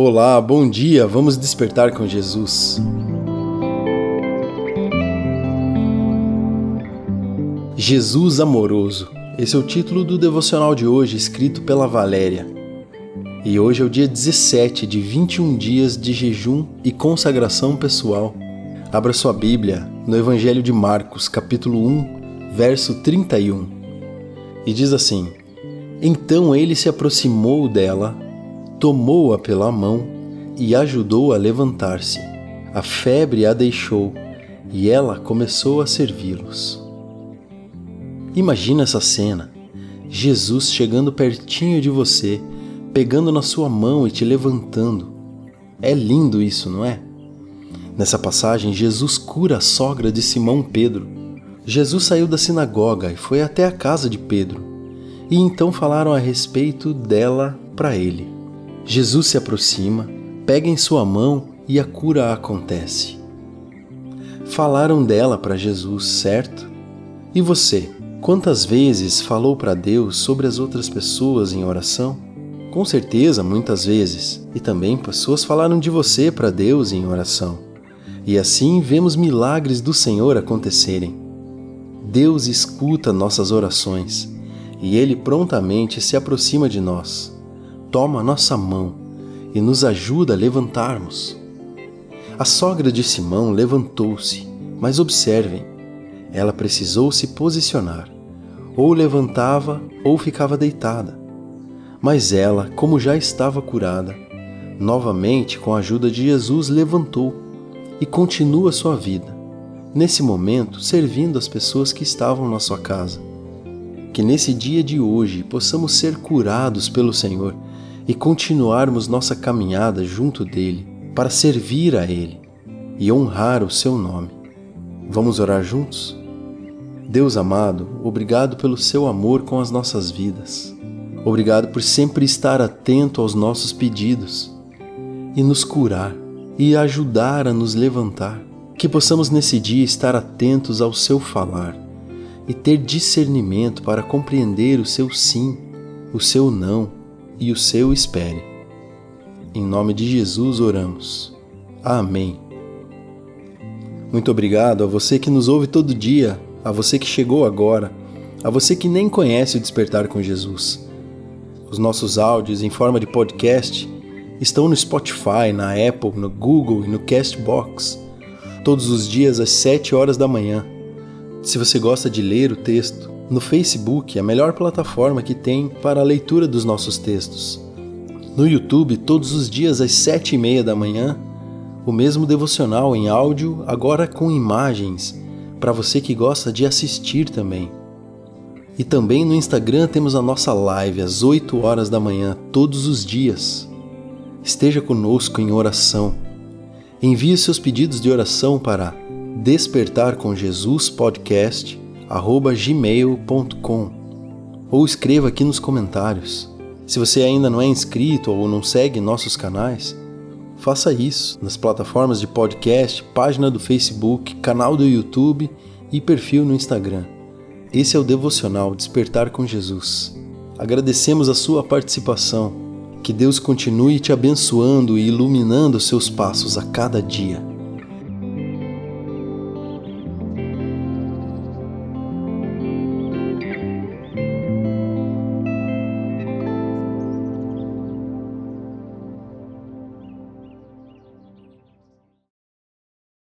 Olá, bom dia, vamos despertar com Jesus. Jesus Amoroso. Esse é o título do devocional de hoje, escrito pela Valéria. E hoje é o dia 17 de 21 dias de jejum e consagração pessoal. Abra sua Bíblia no Evangelho de Marcos, capítulo 1, verso 31. E diz assim: Então ele se aproximou dela, tomou-a pela mão e ajudou a levantar-se. A febre a deixou e ela começou a servi-los. Imagina essa cena: Jesus chegando pertinho de você, pegando na sua mão e te levantando. É lindo isso, não é? Nessa passagem, Jesus cura a sogra de Simão Pedro. Jesus saiu da sinagoga e foi até a casa de Pedro. E então falaram a respeito dela para ele. Jesus se aproxima, pega em sua mão e a cura acontece. Falaram dela para Jesus, certo? E você? Quantas vezes falou para Deus sobre as outras pessoas em oração? Com certeza, muitas vezes. E também pessoas falaram de você para Deus em oração. E assim vemos milagres do Senhor acontecerem. Deus escuta nossas orações e Ele prontamente se aproxima de nós, toma nossa mão e nos ajuda a levantarmos. A sogra de Simão levantou-se, mas observem, ela precisou se posicionar. Ou levantava ou ficava deitada. Mas ela, como já estava curada, novamente, com a ajuda de Jesus, levantou e continua sua vida, nesse momento servindo as pessoas que estavam na sua casa. Que nesse dia de hoje possamos ser curados pelo Senhor e continuarmos nossa caminhada junto dele para servir a Ele e honrar o seu nome. Vamos orar juntos? Deus amado, obrigado pelo seu amor com as nossas vidas. Obrigado por sempre estar atento aos nossos pedidos e nos curar e ajudar a nos levantar. Que possamos nesse dia estar atentos ao seu falar e ter discernimento para compreender o seu sim, o seu não e o seu espere. Em nome de Jesus oramos. Amém. Muito obrigado a você que nos ouve todo dia a você que chegou agora, a você que nem conhece o Despertar com Jesus. Os nossos áudios em forma de podcast estão no Spotify, na Apple, no Google e no Castbox, todos os dias às 7 horas da manhã. Se você gosta de ler o texto, no Facebook, a melhor plataforma que tem para a leitura dos nossos textos. No YouTube, todos os dias às 7 e meia da manhã, o mesmo devocional em áudio, agora com imagens para você que gosta de assistir também. E também no Instagram temos a nossa live às 8 horas da manhã, todos os dias. Esteja conosco em oração. Envie seus pedidos de oração para despertarcomjesuspodcast@gmail.com ou escreva aqui nos comentários. Se você ainda não é inscrito ou não segue nossos canais, faça isso nas plataformas de podcast, página do Facebook, canal do YouTube e perfil no Instagram. Esse é o devocional Despertar com Jesus. Agradecemos a sua participação. Que Deus continue te abençoando e iluminando seus passos a cada dia.